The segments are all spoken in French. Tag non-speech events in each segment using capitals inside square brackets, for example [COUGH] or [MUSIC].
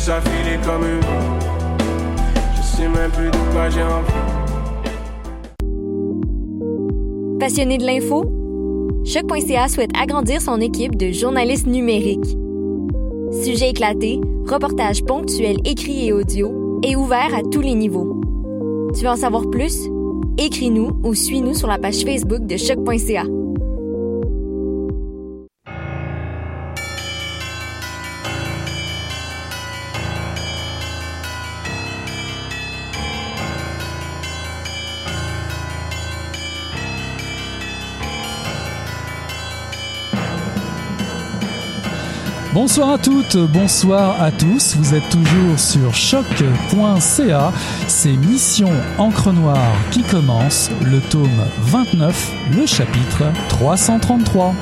Est plus de. Passionné de l'info? Choc.ca souhaite agrandir son équipe de journalistes numériques. Sujets éclatés, reportages ponctuels écrits et audio, et ouverts à tous les niveaux. Tu veux en savoir plus? Écris-nous ou suis-nous sur la page Facebook de Choc.ca. Bonsoir à toutes, bonsoir à tous. Vous êtes toujours sur choc.ca. C'est Mission Encre Noire qui commence, le tome 29, le chapitre 333.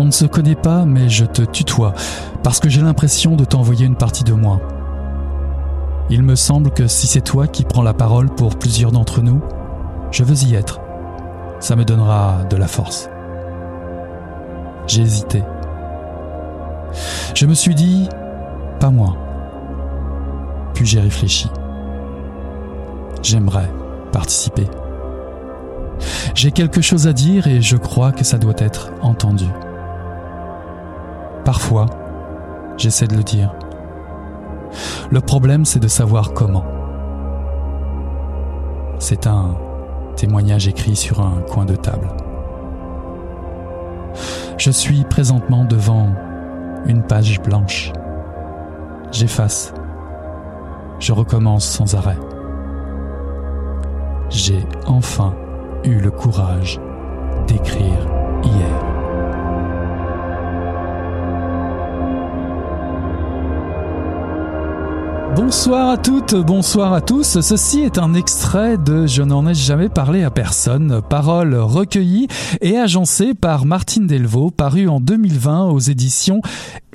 On ne se connaît pas, mais je te tutoie, parce que j'ai l'impression de t'envoyer une partie de moi. Il me semble que si c'est toi qui prends la parole pour plusieurs d'entre nous, je veux y être. Ça me donnera de la force. J'ai hésité. Je me suis dit, pas moi. Puis j'ai réfléchi. J'aimerais participer. J'ai quelque chose à dire et je crois que ça doit être entendu. Parfois, j'essaie de le dire. Le problème, c'est de savoir comment. C'est un témoignage écrit sur un coin de table. Je suis présentement devant une page blanche. J'efface. Je recommence sans arrêt. J'ai enfin eu le courage d'écrire hier. Bonsoir à toutes, bonsoir à tous. Ceci est un extrait de Je n'en ai jamais parlé à personne, paroles recueillies et agencées par Martine Delvaux, paru en 2020 aux éditions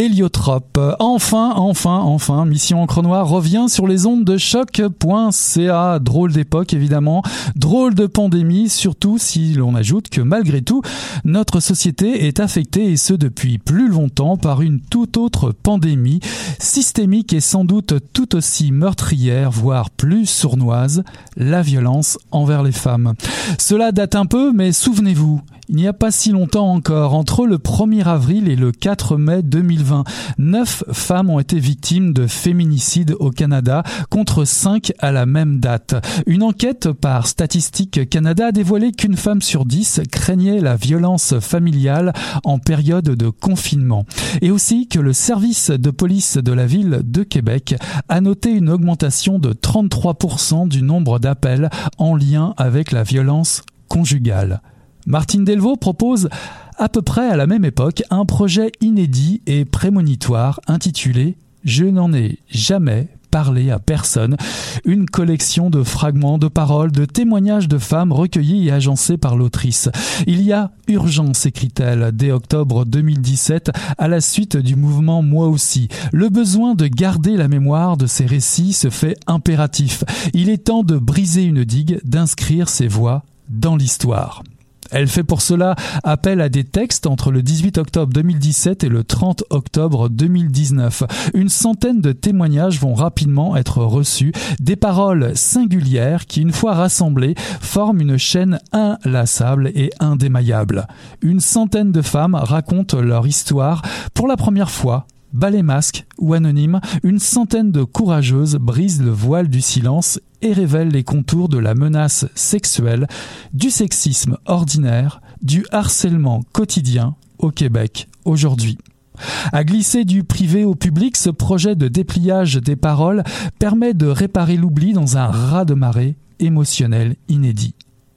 Héliotrope. Enfin, enfin, enfin, Mission Encre Noire revient sur les ondes de choc.ca. Drôle d'époque, évidemment. Drôle de pandémie, surtout si l'on ajoute que malgré tout, notre société est affectée et ce depuis plus longtemps par une toute autre pandémie, systémique et sans doute tout aussi meurtrière, voire plus sournoise, la violence envers les femmes. Cela date un peu, mais souvenez-vous, il n'y a pas si longtemps encore, entre le 1er avril et le 4 mai 2020, neuf femmes ont été victimes de féminicide au Canada, contre cinq à la même date. Une enquête par Statistique Canada a dévoilé qu'une femme sur dix craignait la violence familiale en période de confinement. Et aussi que le service de police de la ville de Québec a noté une augmentation de 33% du nombre d'appels en lien avec la violence conjugale. Martine Delvaux propose à peu près à la même époque un projet inédit et prémonitoire intitulé Je n'en ai jamais parlé à personne, une collection de fragments de paroles, de témoignages de femmes recueillis et agencés par l'autrice. Il y a urgence, écrit-elle, dès octobre 2017, à la suite du mouvement Moi aussi. Le besoin de garder la mémoire de ces récits se fait impératif. Il est temps de briser une digue, d'inscrire ces voix dans l'histoire. Elle fait pour cela appel à des textes entre le 18 octobre 2017 et le 30 octobre 2019. Une centaine de témoignages vont rapidement être reçus, des paroles singulières qui, une fois rassemblées, forment une chaîne inlassable et indémaillable. Une centaine de femmes racontent leur histoire pour la première fois balai masque ou anonyme, une centaine de courageuses brisent le voile du silence et révèlent les contours de la menace sexuelle, du sexisme ordinaire, du harcèlement quotidien au Québec aujourd'hui. À glisser du privé au public, ce projet de dépliage des paroles permet de réparer l'oubli dans un raz de marée émotionnel inédit.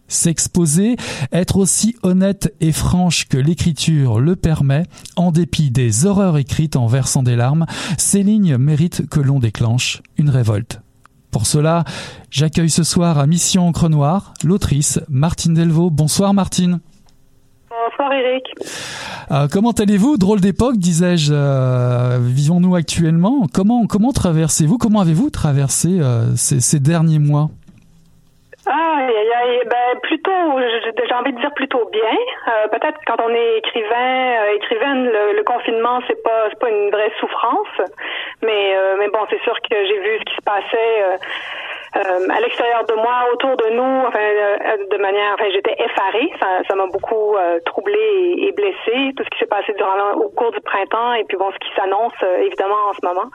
S'exposer, être aussi honnête et franche que l'écriture le permet, en dépit des horreurs écrites en versant des larmes, ces lignes méritent que l'on déclenche une révolte. Pour cela, j'accueille ce soir à Mission Encre Noire l'autrice Martine Delvaux. Bonsoir Martine. Bonsoir Eric. Euh, comment allez-vous? Drôle d'époque, disais-je. Euh, vivons-nous actuellement? Comment comment traversez-vous Comment avez-vous traversé euh, ces, ces derniers mois? Ah, ben plutôt, j'ai envie de dire plutôt bien. Euh, Peut-être quand on est écrivain, euh, écrivaine, le, le confinement c'est pas pas une vraie souffrance, mais euh, mais bon, c'est sûr que j'ai vu ce qui se passait euh, euh, à l'extérieur de moi, autour de nous, enfin, euh, de manière, enfin, j'étais effarée. Ça, m'a beaucoup euh, troublée et, blessée. Tout ce qui s'est passé durant au cours du printemps et puis bon, ce qui s'annonce évidemment en ce moment.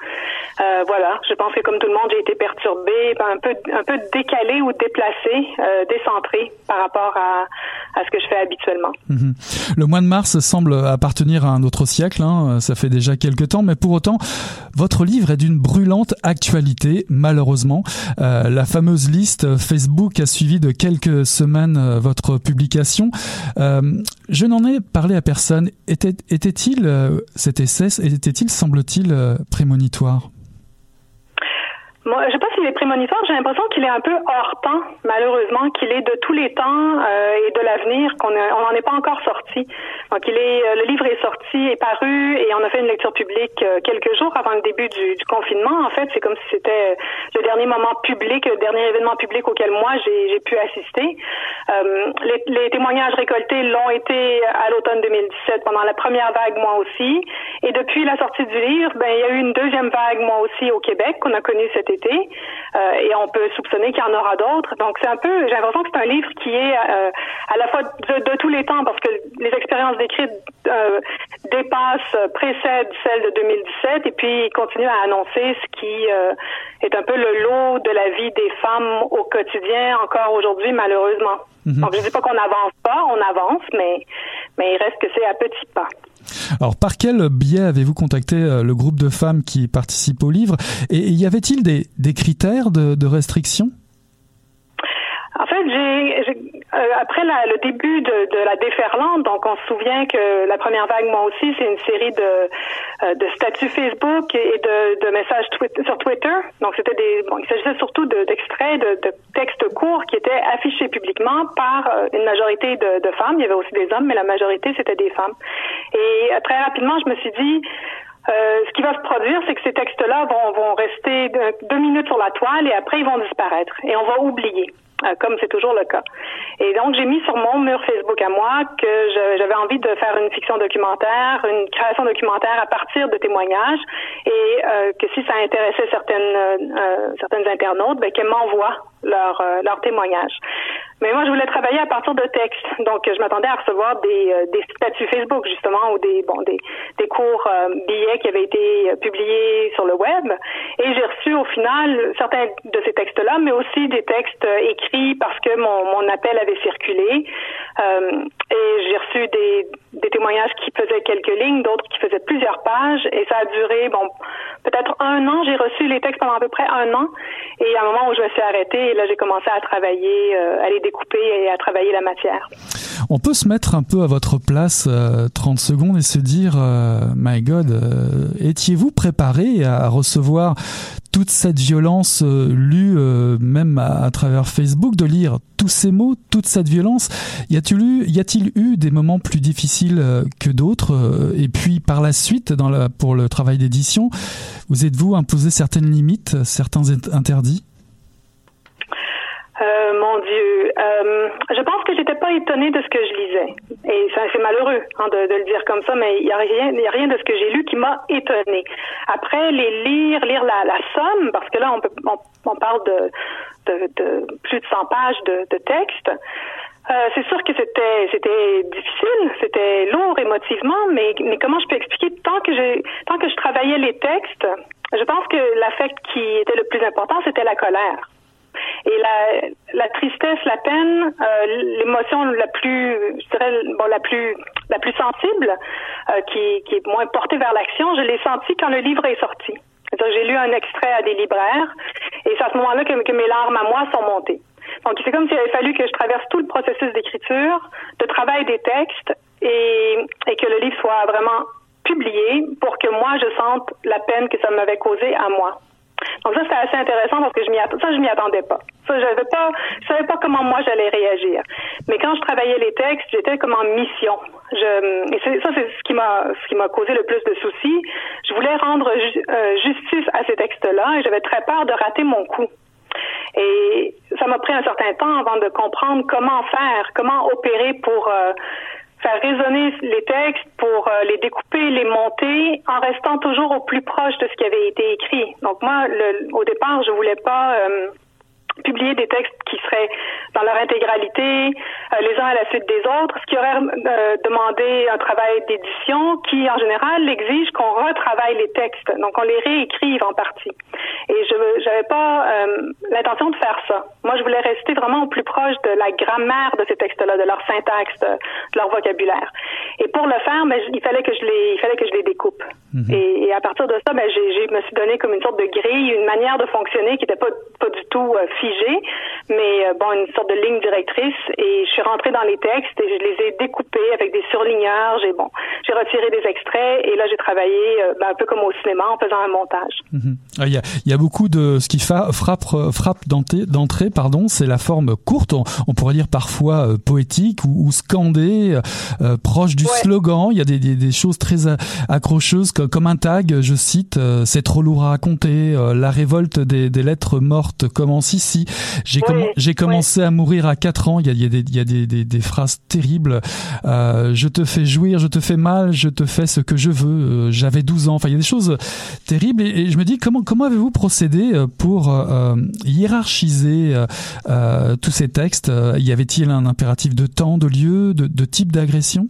voilà, je pense que comme tout le monde, j'ai été perturbée, un peu, un peu décalée ou déplacée, décentrée par rapport à, à ce que je fais habituellement. Mhm. Le mois de mars semble appartenir à un autre siècle. Hein. Ça fait déjà quelques temps, mais pour autant, votre livre est d'une brûlante actualité, malheureusement. Euh, la fameuse liste Facebook a suivi de quelques semaines euh, votre publication. Euh, je n'en ai parlé à personne. Était, était-il cet essai, était-il, semble-t-il, prémonitoire? Moi, je sais pas s'il est prémonitoire, j'ai l'impression qu'il est un peu hors temps, malheureusement, qu'il est de tous les temps euh, et de l'avenir, qu'on on n'en est pas encore sorti. Donc, il est, euh, le livre est sorti, est paru, et on a fait une lecture publique euh, quelques jours avant le début du, confinement. En fait, c'est comme si c'était le dernier moment public, le dernier événement public auquel moi j'ai pu assister. Euh, les, les, témoignages récoltés l'ont été à l'automne 2017 pendant la première vague, moi aussi. Et depuis la sortie du livre, ben il y a eu une deuxième vague, moi aussi, au Québec, qu'on a connue cet été. Euh, et on peut soupçonner qu'il y en aura d'autres. Donc c'est un peu, j'ai l'impression que c'est un livre qui est euh, à la fois de, de, tous les temps, parce que les expériences décrites euh, dépassent, précèdent celles de 2017, et puis continue à annoncer ce qui est un peu le lot de la vie des femmes au quotidien, encore aujourd'hui, malheureusement. Mhm. Donc je dis pas qu'on n'avance pas, on avance, mais mais il reste que c'est à petits pas. Alors, par quel biais avez-vous contacté euh, le groupe de femmes qui participent au livre? Et y avait-il des, critères de, de restriction? En fait, j'ai euh, après la, le début de, de, la déferlante, donc on se souvient que la première vague, moi aussi, c'est une série de, euh, de statuts Facebook et de, de messages sur Twitter. Donc c'était des, bon, il s'agissait surtout d'extraits de, de, textes courts qui étaient affichés publiquement par euh, une majorité de, de femmes. Il y avait aussi des hommes, mais la majorité c'était des femmes. Et très rapidement, je me suis dit euh, ce qui va se produire, c'est que ces textes-là vont, vont rester deux minutes sur la toile et après ils vont disparaître et on va oublier. Euh, comme c'est toujours le cas. Et donc, j'ai mis sur mon mur Facebook à moi que j'avais envie de faire une fiction documentaire, une création documentaire à partir de témoignages, et euh, que si ça intéressait certaines euh, certaines internautes, ben, qu'elles m'envoient leurs leur témoignages. Mais moi, je voulais travailler à partir de textes. Donc, je m'attendais à recevoir des, euh, des statuts Facebook, justement, ou des, bon, des, des cours euh, billets qui avaient été euh, publiés sur le web. Et j'ai reçu, au final, certains de ces textes-là, mais aussi des textes écrits parce que mon, mon appel avait circulé. et j'ai reçu des, des témoignages qui faisaient quelques lignes, d'autres qui faisaient plusieurs pages. Et ça a duré, bon, peut-être un an. J'ai reçu les textes pendant à peu près un an. Et à un moment où je me suis arrêtée, là, j'ai commencé à travailler, à les découper et à travailler la matière. On peut se mettre un peu à votre place 30 euh, secondes et se dire, euh, my God, euh, étiez-vous préparé à recevoir toute cette violence lue même à, travers Facebook, de lire tous ces mots, toute cette violence? Y a-t-il eu, y a-t-il eu des moments plus difficiles que d'autres Et puis par la suite, dans la, pour le travail d'édition, vous êtes-vous imposé certaines limites, certains interdits? Euh, mon. Euh, je pense que j'étais pas étonnée de ce que je lisais. Et c'est malheureux hein, de, le dire comme ça, mais il y a rien, y a rien de ce que j'ai lu qui m'a étonnée. Après, les lire, lire la, somme, parce que là, on, peut, on, parle de, de, de, plus de 100 pages de, de texte. Euh, c'est sûr que c'était c'était difficile, c'était lourd émotivement, mais comment je peux expliquer tant que tant que je travaillais les textes, je pense que l'affect qui était le plus important, c'était la colère. Et la, tristesse, la peine, euh, l'émotion la plus, je bon, la plus, la plus sensible, euh, qui, est moins portée vers l'action, je l'ai senti quand le livre est sorti. J'ai lu un extrait à des libraires, et c'est à ce moment-là que, mes larmes à moi sont montées. Donc, c'est comme s'il avait fallu que je traverse tout le processus d'écriture, de travail des textes, et que le livre soit vraiment publié pour que moi, je sente la peine que ça m'avait causée à moi. Donc ça, c'était assez intéressant parce que je m'y ça, je m'y attendais pas. Ça, j'avais pas, je savais pas comment moi j'allais réagir. Mais quand je travaillais les textes, j'étais comme en mission. Et ça, c'est ce qui m'a, ce qui m'a causé le plus de soucis. Je voulais rendre euh, justice à ces textes-là et j'avais très peur de rater mon coup. Et ça m'a pris un certain temps avant de comprendre comment faire, comment opérer pour euh, faire résonner les textes pour euh, les découper, les monter, en restant toujours au plus proche de ce qui avait été écrit. Donc moi, au départ, je voulais pas euh, publier des textes qui seraient dans leur intégralité, euh, les uns à la suite des autres, ce qui aurait euh, demandé un travail d'édition qui, en général, exige qu'on retravaille les textes, donc on les réécrive en partie. Et je n'avais pas euh, l'intention de faire ça. Moi, je voulais rester vraiment au plus proche de la grammaire de ces textes-là, de leur syntaxe, de, leur vocabulaire. Et pour le faire, ben, il fallait que je les, il fallait que je les découpe. Mhm. et, et, à partir de ça, ben, j'ai, je me suis donné comme une sorte de grille, une manière de fonctionner qui n'était pas, pas du tout figée, mais euh, bon, une sorte de ligne directrice. Et je suis rentrée dans les textes et je les ai découpés avec des surligneurs. J'ai bon, j'ai retiré des extraits et là j'ai travaillé euh, ben, un peu comme au cinéma en faisant un montage. Mhm. Ah, il y, a, y, a, beaucoup de ce qui frappe frappe d'entrée, pardon, c'est la forme courte. On, pourrait dire parfois euh, poétique ou, ou scandée, proche du slogan. Il y a des, des, des, choses très accrocheuses comme, comme un tag. Je cite c'est trop lourd à raconter. la révolte des, des lettres mortes commence ici. J'ai commencé à mourir à 4 ans. Il y a, il y a, des, il y a des, des, des, phrases terribles. Euh, je te fais jouir, je te fais mal, je te fais ce que je veux. Euh, J'avais 12 ans. Enfin, il y a des choses terribles. Et, je me dis comment comment avez-vous procédé euh, pour euh, hiérarchiser tous ces textes? Y avait-il un impératif de temps, de lieu, de, de type d'agression?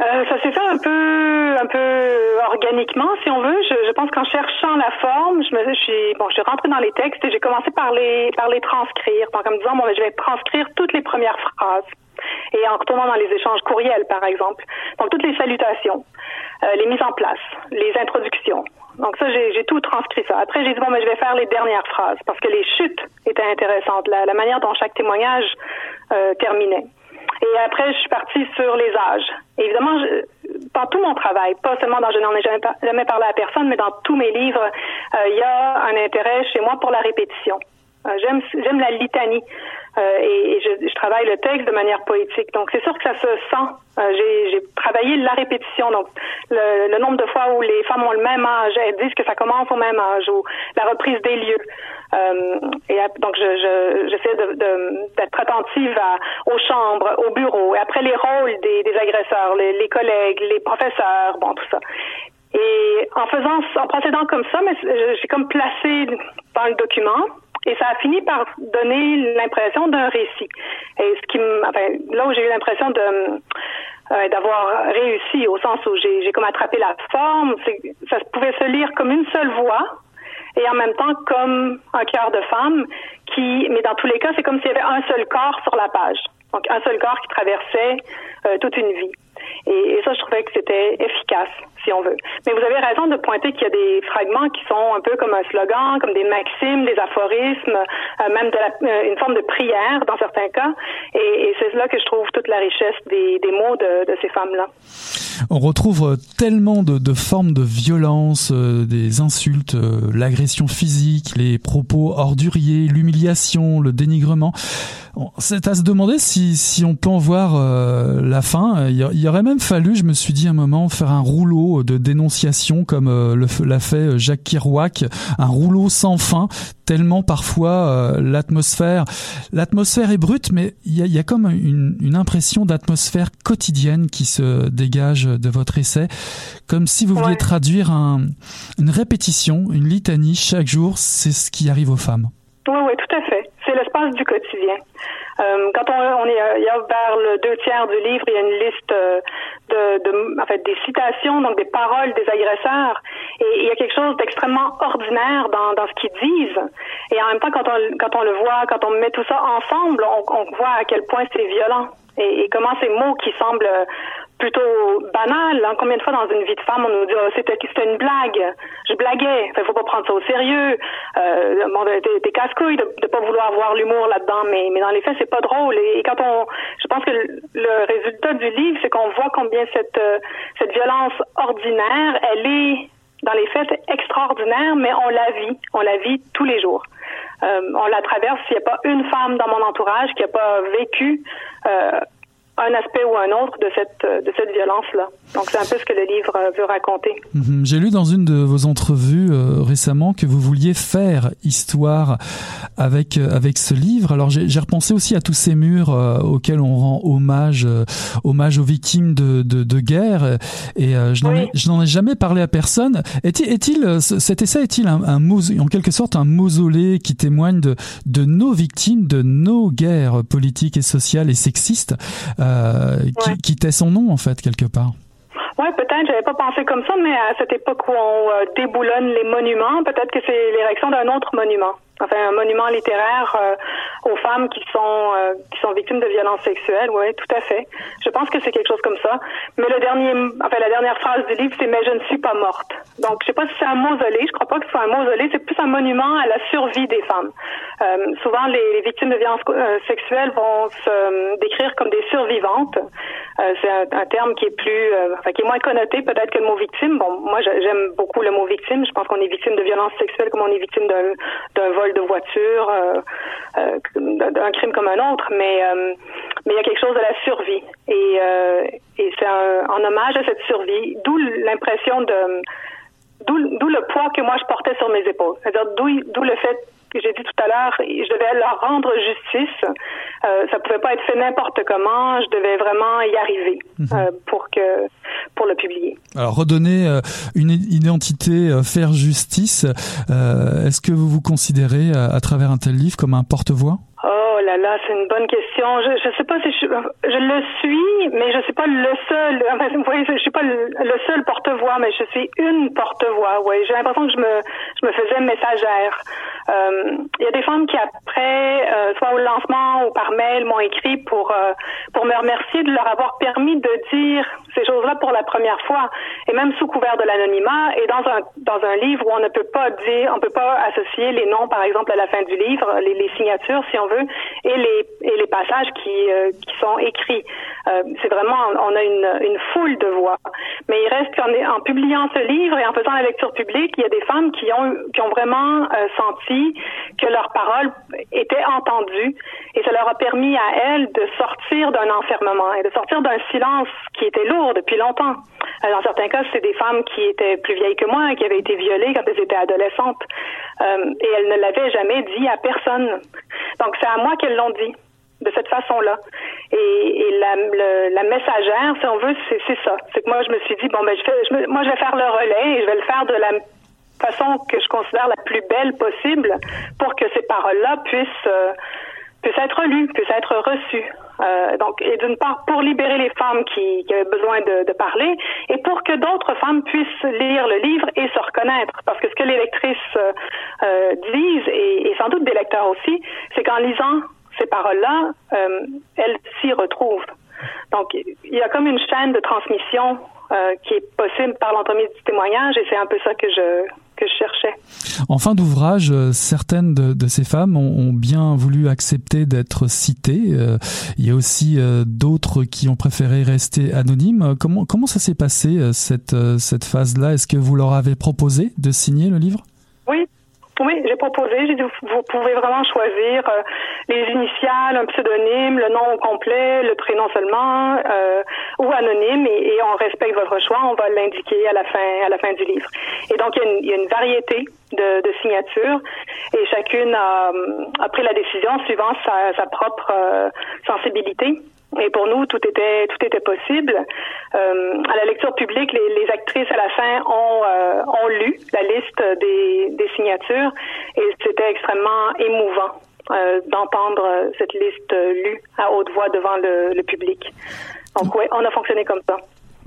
Euh, ça s'est fait un peu, un peu organiquement, si on veut. Je, je pense qu'en cherchant la forme, je me, suis, bon, je suis rentrée dans les textes et j'ai commencé par les, par les transcrire. Donc, en me disant, bon, ben, je vais transcrire toutes les premières phrases. Et en retournant dans les échanges courriels, par exemple. Donc, toutes les salutations, euh, les mises en place, les introductions. Donc, ça, j'ai tout transcrit ça. Après, j'ai dit, bon, mais ben, je vais faire les dernières phrases parce que les chutes étaient intéressantes, la, la manière dont chaque témoignage euh, terminait. Et après, je suis partie sur les âges. évidemment, dans tout mon travail, pas seulement dans Je n'en ai jamais, jamais, parlé à personne, mais dans tous mes livres, euh, il y a un intérêt chez moi pour la répétition. Euh, j'aime, j'aime la litanie euh, et, je, je, travaille le texte de manière poétique. Donc c'est sûr que ça se sent. Euh, j'ai, j'ai travaillé la répétition, donc le, le, nombre de fois où les femmes ont le même âge, elles disent que ça commence au même âge, ou la reprise des lieux. Euh, et donc, je, je, j'essaie de, de, d'être attentive à, aux chambres, aux bureaux, et après les rôles des, des agresseurs, les, les, collègues, les professeurs, bon, tout ça. Et en faisant, en procédant comme ça, mais j'ai comme placé dans le document, et ça a fini par donner l'impression d'un récit. Et ce qui, enfin, là où j'ai eu l'impression de euh, d'avoir réussi, au sens où j'ai, comme attrapé la forme, ça pouvait se lire comme une seule voix et en même temps comme un cœur de femme qui, mais dans tous les cas, c'est comme s'il y avait un seul corps sur la page. Donc un seul corps qui traversait euh, toute une vie. Et, ça, je trouvais que c'était efficace, si on veut. Mais vous avez raison de pointer qu'il y a des fragments qui sont un peu comme un slogan, comme des maximes, des aphorismes, euh, même euh, une forme de prière dans certains cas. Et, c'est là que je trouve toute la richesse des, des mots de, de ces femmes-là. On retrouve tellement de, de formes de violence, euh, des insultes, euh, l'agression physique, les propos orduriers, l'humiliation, le dénigrement. C'est à se demander si, si on peut en voir euh, la fin. Aurait même fallu, je me suis dit un moment, faire un rouleau de dénonciation comme l'a fait Jacques Kerouac, un rouleau sans fin, tellement parfois l'atmosphère, l'atmosphère est brute, mais il y a, y a, comme une, une impression d'atmosphère quotidienne qui se dégage de votre essai, comme si vous vouliez traduire un, une répétition, une litanie chaque jour, c'est ce qui arrive aux femmes. Oui, oui, tout à fait. C'est l'espace du quotidien. Euh, quand on, est, il y a vers le deux tiers du livre, il y a une liste euh, de, en fait, des citations, donc des paroles des agresseurs, et il y a quelque chose d'extrêmement ordinaire dans, dans ce qu'ils disent. Et en même temps, quand on, quand on le voit, quand on met tout ça ensemble, on, voit à quel point c'est violent et, comment ces mots qui semblent plutôt banal. Hein. Combien de fois dans une vie de femme, on nous dit oh, c'était une blague, je blaguais. Enfin, faut pas prendre ça au sérieux. Euh, bon, t'es casse-couille de, de pas vouloir voir l'humour là-dedans, mais, mais dans les faits, c'est pas drôle. Et, quand on, je pense que le, résultat du livre, c'est qu'on voit combien cette euh, cette violence ordinaire, elle est dans les faits extraordinaire, mais on la vit, on la vit tous les jours. Euh, on la traverse. Il n'y a pas une femme dans mon entourage qui n'a pas vécu euh, un aspect ou un autre de cette, de cette violence-là. Donc, c'est un peu ce que le livre euh, veut raconter. Mhm. J'ai lu dans une de vos entrevues euh, récemment que vous vouliez faire histoire avec, euh, avec ce livre. Alors, j'ai repensé aussi à tous ces murs auxquels on rend hommage, hommage aux victimes de, de, de guerre. Et je n'en ai, ai, jamais parlé à personne. Est-il, est cet essai est-il un, un, en quelque sorte un mausolée qui témoigne de, de nos victimes, de nos guerres politiques et sociales et sexistes? Euh, qui, qui tait son nom en fait quelque part. Oui, peut-être. J'avais pas pensé comme ça, mais à cette époque où on euh, déboulonne les monuments, peut-être que c'est l'érection d'un autre monument enfin un monument littéraire euh, aux femmes qui sont euh, qui sont victimes de violences sexuelles. Oui, tout à fait. Je pense que c'est quelque chose comme ça. Mais le dernier, enfin la dernière phrase du livre, c'est mais je ne suis pas morte. Donc je sais pas si c'est un mausolée. Je crois pas que ce soit un mausolée. C'est plus un monument à la survie des femmes. Euh, souvent les, victimes de violences sexuelles vont se décrire comme des survivantes. c'est un, terme qui est plus, qui est moins connoté peut-être que le mot victime. Bon, moi j'aime beaucoup le mot victime. Je pense qu'on est victime de violences sexuelles comme on est victime d'un d'un de voiture, euh, euh, d'un crime comme un autre, mais euh, mais il y a quelque chose de la survie. Et, et c'est en hommage à cette survie, d'où l'impression de d'où le poids que moi je portais sur mes épaules, c'est-à-dire d'où le fait que j'ai dit tout à l'heure, je devais leur rendre justice. Euh, ça pouvait pas être fait n'importe comment. Je devais vraiment y arriver mhm. euh, pour que pour le publier. Alors redonner euh, une identité, euh, faire justice. Euh, est-ce que vous vous considérez à travers un tel livre comme un porte-voix? Oh là là, c'est une bonne question. Je ne sais pas si je, je le suis, mais je suis pas le seul. [LAUGHS] Enfin, voyez, je suis pas le, seul porte-voix, mais je suis une porte-voix. Oui, j'ai l'impression que je me je me faisais messagère. Euh, il y a des femmes qui après, euh, soit au lancement ou par mail, m'ont écrit pour euh, pour me remercier de leur avoir permis de dire ces choses-là pour la première fois, et même sous couvert de l'anonymat, et dans un dans un livre où on ne peut pas dire, on peut pas associer les noms, par exemple, à la fin du livre, les, signatures, si on veut, et les et les passages qui euh, qui sont écrits. Euh, c'est vraiment, on a une une foule de voix. Mais il reste qu'en en publiant ce livre et en faisant la lecture publique, il y a des femmes qui ont qui ont vraiment euh, senti que leurs paroles étaient entendues, et ça leur a permis à elles de sortir d'un enfermement et de sortir d'un silence qui était lourd depuis longtemps. Euh, dans certains cas, c'est des femmes qui étaient plus vieilles que moi, qui avaient été violées quand elles étaient adolescentes. Euh, et elles ne l'avaient jamais dit à personne. Donc, c'est à moi qu'elles l'ont dit, de cette façon-là. Et, la, messagère, si on veut, c'est ça. C'est que moi, je me suis dit, bon, ben, moi, je vais faire le relais et je vais le faire de la façon que je considère la plus belle possible pour que ces paroles-là puissent, euh, puissent être lues, puissent être reçues. Euh, donc, et d'une part, pour libérer les femmes qui, qui avaient besoin de, parler, et pour que d'autres femmes puissent lire le livre et se reconnaître. Parce que ce que les lectrices euh, euh disent, et, sans doute des lecteurs aussi, c'est qu'en lisant ces paroles-là, elles s'y retrouvent. Donc, il y a comme une chaîne de transmission euh, qui est possible par l'entremise du témoignage, et c'est un peu ça que je que je cherchais. En fin d'ouvrage, euh, certaines de, de, ces femmes ont, ont, bien voulu accepter d'être citées. Euh, il y a aussi euh, d'autres qui ont préféré rester anonymes. Comment, comment ça s'est passé, cette, cette phase-là? Est-ce que vous leur avez proposé de signer le livre? Oui, oui, j'ai proposé. J'ai dit, vous pouvez vraiment choisir euh, les initiales, un pseudonyme, le nom complet, le prénom seulement, euh, ou anonyme, et, on respecte votre choix. On va l'indiquer à la fin, à la fin du livre. Et donc, il y a une, variété de, signatures, et chacune a, pris la décision suivant sa, propre euh, sensibilité. Et pour nous, tout était tout était possible. Euh, à la lecture publique, les, actrices à la fin ont euh, ont lu la liste des, signatures et c'était extrêmement émouvant d'entendre cette liste lue à haute voix devant le, le public. Donc oui, on a fonctionné comme ça.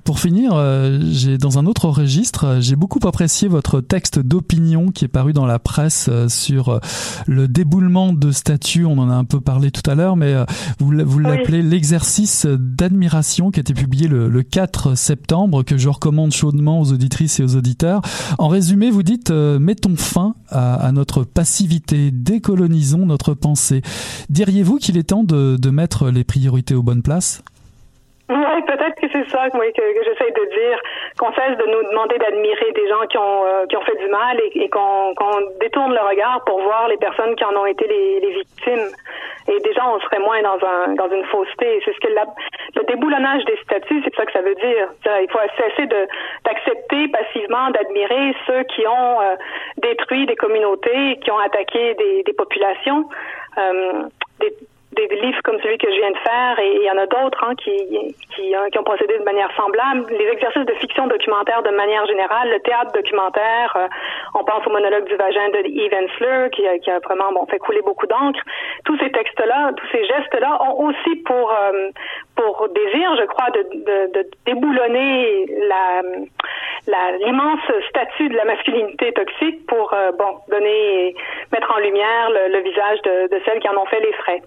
Pour finir, euh, j'ai dans un autre registre, j'ai beaucoup apprécié votre texte d'opinion qui est paru dans la presse euh, sur euh, le déboulement de statues. On en a un peu parlé tout à l'heure, mais vous, vous l'appelez l'exercice d'admiration qui a été publié le, 4 septembre, que je recommande chaudement aux auditrices et aux auditeurs. En résumé, vous dites mettons fin à, notre passivité, décolonisons notre pensée. Diriez-vous qu'il est temps de, de mettre les priorités aux bonnes places? Oui, peut-être que c'est ça que, j'essaie de dire, qu'on cesse de nous demander d'admirer des gens qui ont euh, qui ont fait du mal et, qu'on détourne le regard pour voir les personnes qui en ont été les, les victimes. Et déjà, on serait moins dans un dans une fausseté. C'est ce que la, le déboulonnage des statuts, c'est ça que ça veut dire. Il faut cesser de d'accepter passivement d'admirer ceux qui ont euh, détruit des communautés, qui ont attaqué des, des populations. Euh, des, des livres comme celui que je viens de faire et il y en a d'autres hein, qui, qui, euh, qui, ont procédé de manière semblable. Les exercices de fiction documentaire de manière générale, le théâtre documentaire, euh, on pense au monologue du vagin de Eve Ensler qui, qui, a vraiment bon, fait couler beaucoup d'encre. Tous ces textes-là, tous ces gestes-là ont aussi pour, euh, pour désir, je crois, de, de, de déboulonner la l'immense statut de la masculinité toxique pour bon donner mettre en lumière le, le visage de, de celles qui en ont fait les frais.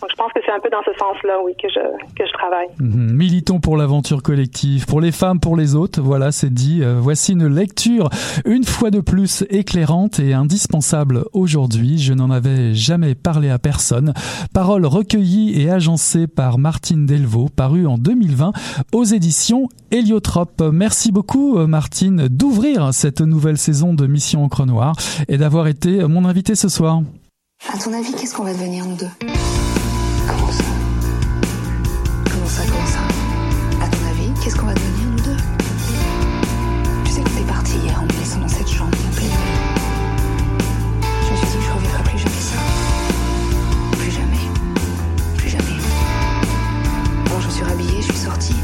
Donc je pense que c'est un peu dans ce sens-là, oui, que je, que je travaille. Mhm. Militons pour l'aventure collective, pour les femmes, pour les autres. Voilà, c'est dit. Euh, voici une lecture, une fois de plus, éclairante et indispensable aujourd'hui. Je n'en avais jamais parlé à personne. Paroles recueillies et agencées par Martine Delvaux, paru en 2020 aux éditions Héliotrope. Merci beaucoup, euh, Martine, d'ouvrir cette nouvelle saison de Mission Encre Noire et d'avoir été mon invité ce soir. À ton avis, qu'est-ce qu'on va devenir, nous deux? Qu'est-ce qu'on va devenir, nous deux Tu sais que t'es parti hier en me laissant dans cette chambre en pleine. Je me suis dit que je revivrai plus jamais ça. Plus jamais. Plus jamais. Alors je suis rhabillée, je suis sortie.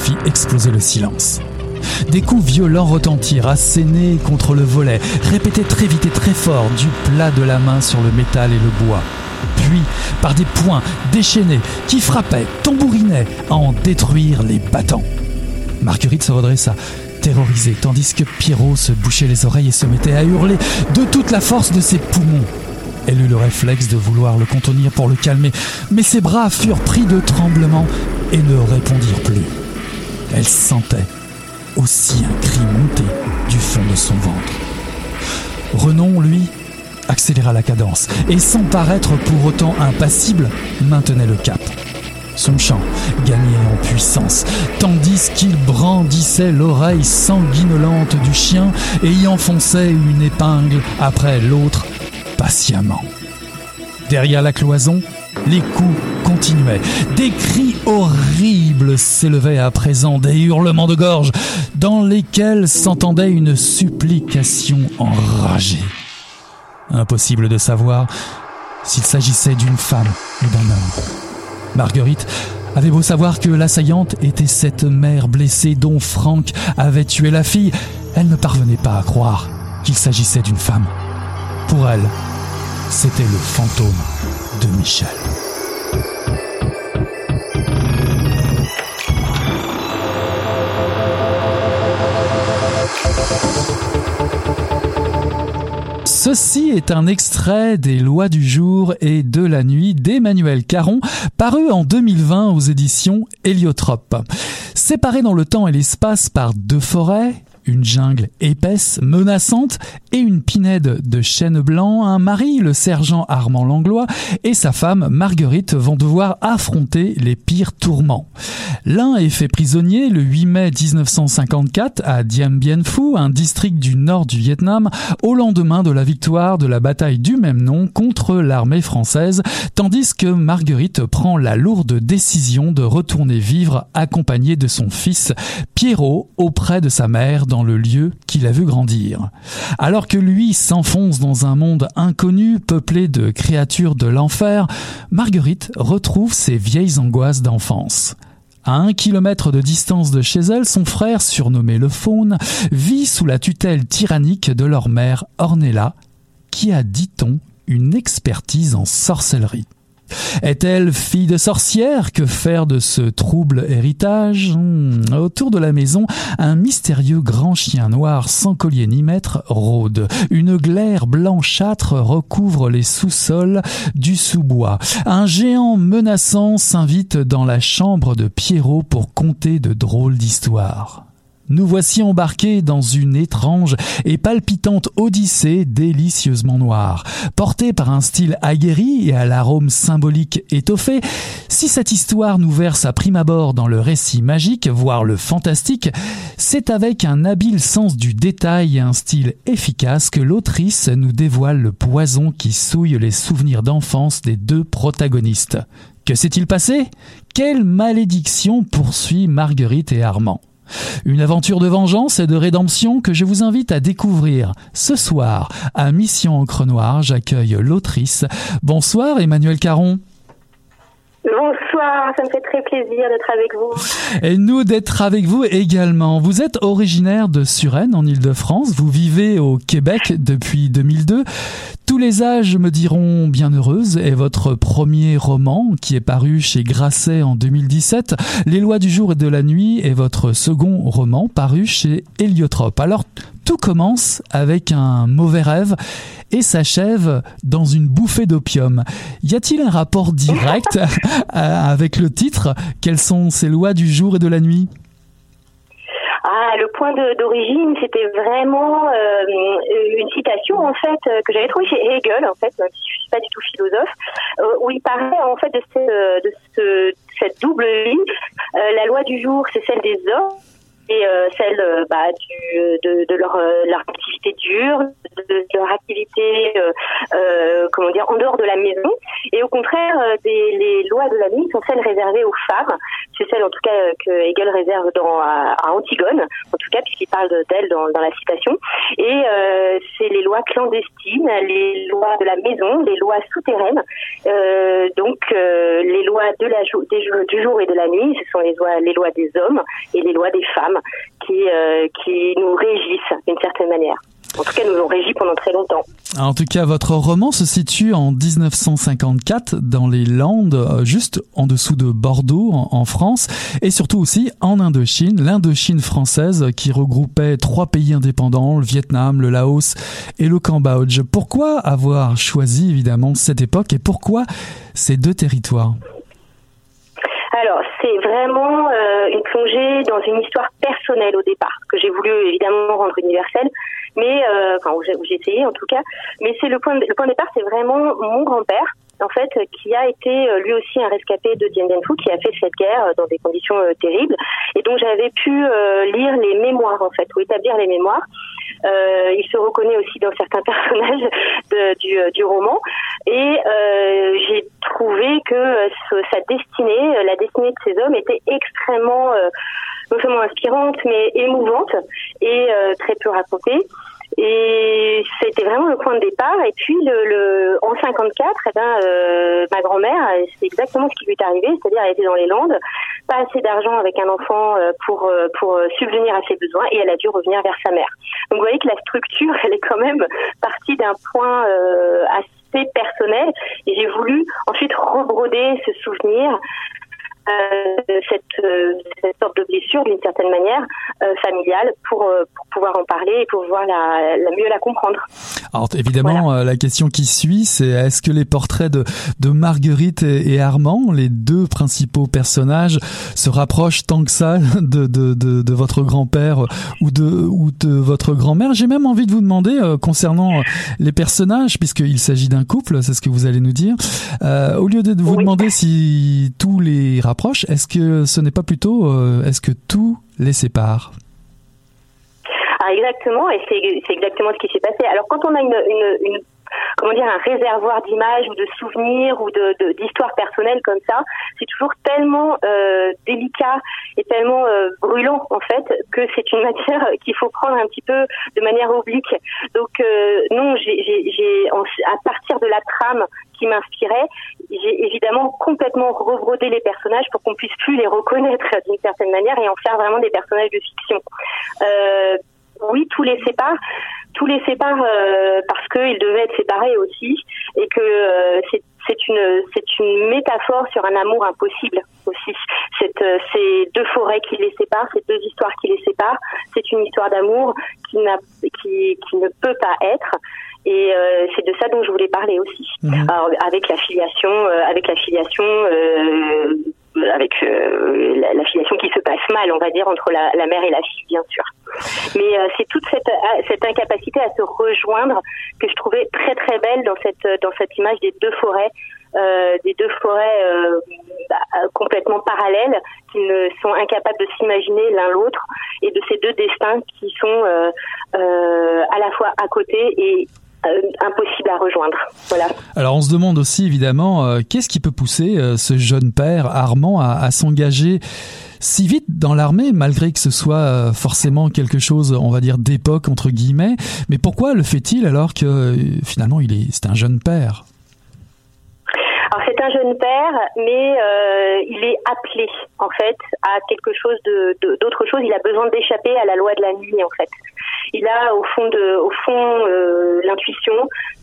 Fit exploser le silence. Des coups violents retentirent, assénés contre le volet, répétés très vite et très fort du plat de la main sur le métal et le bois. Puis, par des poings déchaînés qui frappaient, tambourinaient à en détruire les battants. Marguerite se redressa, terrorisée, tandis que Pierrot se bouchait les oreilles et se mettait à hurler de toute la force de ses poumons. Elle eut le réflexe de vouloir le contenir pour le calmer, mais ses bras furent pris de tremblements et ne répondirent plus. Elle sentait aussi un cri monter du fond de son ventre. Renon, lui, accéléra la cadence et sans paraître pour autant impassible, maintenait le cap. Son chant gagnait en puissance, tandis qu'il brandissait l'oreille sanguinolente du chien et y enfonçait une épingle après l'autre patiemment. Derrière la cloison, les coups continuaient. Des cris horribles s'élevaient à présent, des hurlements de gorge, dans lesquels s'entendait une supplication enragée. Impossible de savoir s'il s'agissait d'une femme ou d'un homme. Marguerite avait beau savoir que l'assaillante était cette mère blessée dont Franck avait tué la fille, elle ne parvenait pas à croire qu'il s'agissait d'une femme. Pour elle, c'était le fantôme de Michel. Ceci est un extrait des Lois du jour et de la nuit d'Emmanuel Caron, paru en 2020 aux éditions Héliotrope. Séparé dans le temps et l'espace par deux forêts, une jungle épaisse, menaçante et une pinède de chêne blanc, un mari, le sergent Armand Langlois, et sa femme Marguerite vont devoir affronter les pires tourments. L'un est fait prisonnier le 8 mai 1954 à Dien Bien Phu, un district du nord du Vietnam, au lendemain de la victoire de la bataille du même nom contre l'armée française, tandis que Marguerite prend la lourde décision de retourner vivre accompagnée de son fils Pierrot auprès de sa mère dans le lieu qu'il a vu grandir. Alors que lui s'enfonce dans un monde inconnu peuplé de créatures de l'enfer, Marguerite retrouve ses vieilles angoisses d'enfance. À un kilomètre de distance de chez elle, son frère, surnommé le Faune, vit sous la tutelle tyrannique de leur mère Ornella, qui a, dit-on, une expertise en sorcellerie. Est-elle fille de sorcière Que faire de ce trouble héritage hmm, Autour de la maison, un mystérieux grand chien noir sans collier ni maître rôde. Une glaire blanchâtre recouvre les sous-sols du sous-bois. Un géant menaçant s'invite dans la chambre de Pierrot pour conter de drôles d'histoires nous voici embarqués dans une étrange et palpitante odyssée délicieusement noire. Portée par un style aguerri et à l'arôme symbolique étoffé, si cette histoire nous verse à prime abord dans le récit magique, voire le fantastique, c'est avec un habile sens du détail et un style efficace que l'autrice nous dévoile le poison qui souille les souvenirs d'enfance des deux protagonistes. Que s'est-il passé? Quelle malédiction poursuit Marguerite et Armand? Une aventure de vengeance et de rédemption que je vous invite à découvrir ce soir à Mission Encre Noire. J'accueille l'autrice. Bonsoir Emmanuel Caron. Bonsoir, ça me fait très plaisir d'être avec vous. Et nous d'être avec vous également. Vous êtes originaire de Suresnes en Ile-de-France, vous vivez au Québec depuis 2002. Tous les âges me diront Bienheureuse est votre premier roman qui est paru chez Grasset en 2017. Les lois du jour et de la nuit est votre second roman paru chez Héliotrope. Alors tout commence avec un mauvais rêve et s'achève dans une bouffée d'opium. Y a-t-il un rapport direct [LAUGHS] avec le titre? Quelles sont ces lois du jour et de la nuit? Ah, le point d'origine, c'était vraiment euh, une citation en fait euh, que j'avais trouvée chez Hegel, en fait, même si je suis pas du tout philosophe, euh, où il parlait en fait de, ce, de ce, cette double vie. la loi du jour, c'est celle des hommes et celle bah, du, de, leur, activité dure, de, leur activité euh, en dehors de la maison. Et au contraire, les lois de la nuit sont celles réservées aux femmes c'est celle en tout cas que Hegel réserve dans, à, Antigone, en tout cas puisqu'il parle d'elle dans, la citation. Et c'est les lois clandestines, les lois de la maison, les lois souterraines, donc les lois de la du jour et de la nuit, ce sont les lois, les lois des hommes et les lois des femmes qui, qui nous régissent d'une certaine manière. En tout cas, nous très longtemps. En tout cas, votre roman se situe en 1954 dans les Landes, euh, juste en dessous de Bordeaux, en, France, et surtout aussi en Indochine, l'Indochine française qui regroupait trois pays indépendants, le Vietnam, le Laos et le Cambodge. Pourquoi avoir choisi évidemment cette époque et pourquoi ces deux territoires? C'est vraiment euh, une plongée dans une histoire personnelle au départ, que j'ai voulu évidemment rendre universelle, mais euh, enfin j'ai essayé en tout cas. Mais c'est le point de, le point de départ, c'est vraiment mon grand-père en fait, qui a été euh, lui aussi un rescapé de Dien Bien Phu, qui a fait cette guerre euh, dans des conditions terribles, et donc j'avais pu lire les mémoires en fait, ou établir les mémoires. Euh, il se reconnaît aussi dans certains [LAUGHS] personnages du, du, roman, et euh, j'ai trouvé que sa destinée, la destinée de ces hommes, était extrêmement non seulement inspirante, mais émouvante et très peu racontée. Et c'était vraiment le point de départ. Et puis, le, le en 54, eh ben, euh, ma grand-mère, c'est exactement ce qui lui est arrivé, c'est-à-dire elle était dans les Landes, pas assez d'argent avec un enfant euh, pour euh, pour subvenir à ses besoins, et elle a dû revenir vers sa mère. Donc, vous voyez que la structure, [LAUGHS] elle est quand même partie d'un point assez personnel, et j'ai voulu ensuite rebroder ce souvenir euh, cette, euh, cette, sorte de blessure d'une certaine manière euh, familiale pour, pour, pouvoir en parler et pour pouvoir la, la mieux la comprendre. Alors évidemment, la question qui suit, c'est est-ce que les portraits de, de Marguerite et, Armand, les deux principaux personnages, se rapprochent tant que ça [LAUGHS] de, de, de, de votre grand-père ou de, ou de votre grand-mère? J'ai même envie de vous demander concernant les personnages, puisqu'il s'agit d'un couple, c'est ce que vous allez nous dire, au lieu de vous demander si tous les est-ce que ce n'est pas plutôt, euh, est-ce que tout les sépare? Ah, exactement, et c'est exactement ce qui s'est passé. Alors quand on a une, comment dire un réservoir d'images ou de souvenirs ou de d'histoires personnelles comme ça, c'est toujours tellement euh, délicat et tellement euh, brûlant en fait que c'est une [LAUGHS] matière qu'il faut prendre un petit peu de manière oblique. Donc non, j'ai à partir de la trame qui m'inspirait, j'ai évidemment complètement rebrodé les personnages pour qu'on puisse plus les reconnaître [LAUGHS] d'une certaine manière et en faire vraiment des personnages de fiction. Euh, oui, tous les séparent, tous les séparent euh, parce qu'ils devaient être séparés aussi et que euh, c'est une c'est une métaphore sur un amour impossible aussi. C'est euh, ces deux forêts qui les séparent, ces deux histoires qui les séparent. C'est une histoire d'amour qui n'a qui qui ne peut pas être et euh, c'est de ça dont je voulais parler aussi, mhm. Alors, avec la filiation, euh, avec la filiation, euh, avec la, filiation qui se passe mal, on va dire, entre la, la mère et la fille, bien sûr. Mais c'est toute cette, cette incapacité à se rejoindre que je trouvais très très belle dans cette dans cette image des deux forêts. Euh, des deux forêts euh, bah, complètement parallèles qui ne sont incapables de s'imaginer l'un l'autre et de ces deux destins qui sont euh, à la fois à côté et euh, impossible à rejoindre. Voilà. Alors on se demande aussi évidemment euh, qu'est-ce qui peut pousser euh, ce jeune père Armand à, à s'engager si vite dans l'armée, malgré que ce soit forcément quelque chose, on va dire, d'époque entre guillemets. Mais pourquoi le fait-il alors que finalement il est, c'est un jeune père? Alors c'est un jeune père, mais euh, il est appelé en fait à quelque chose de d'autre chose. Il a besoin d'échapper à la loi de la nuit en fait. Il a au fond de au fond euh, l'intuition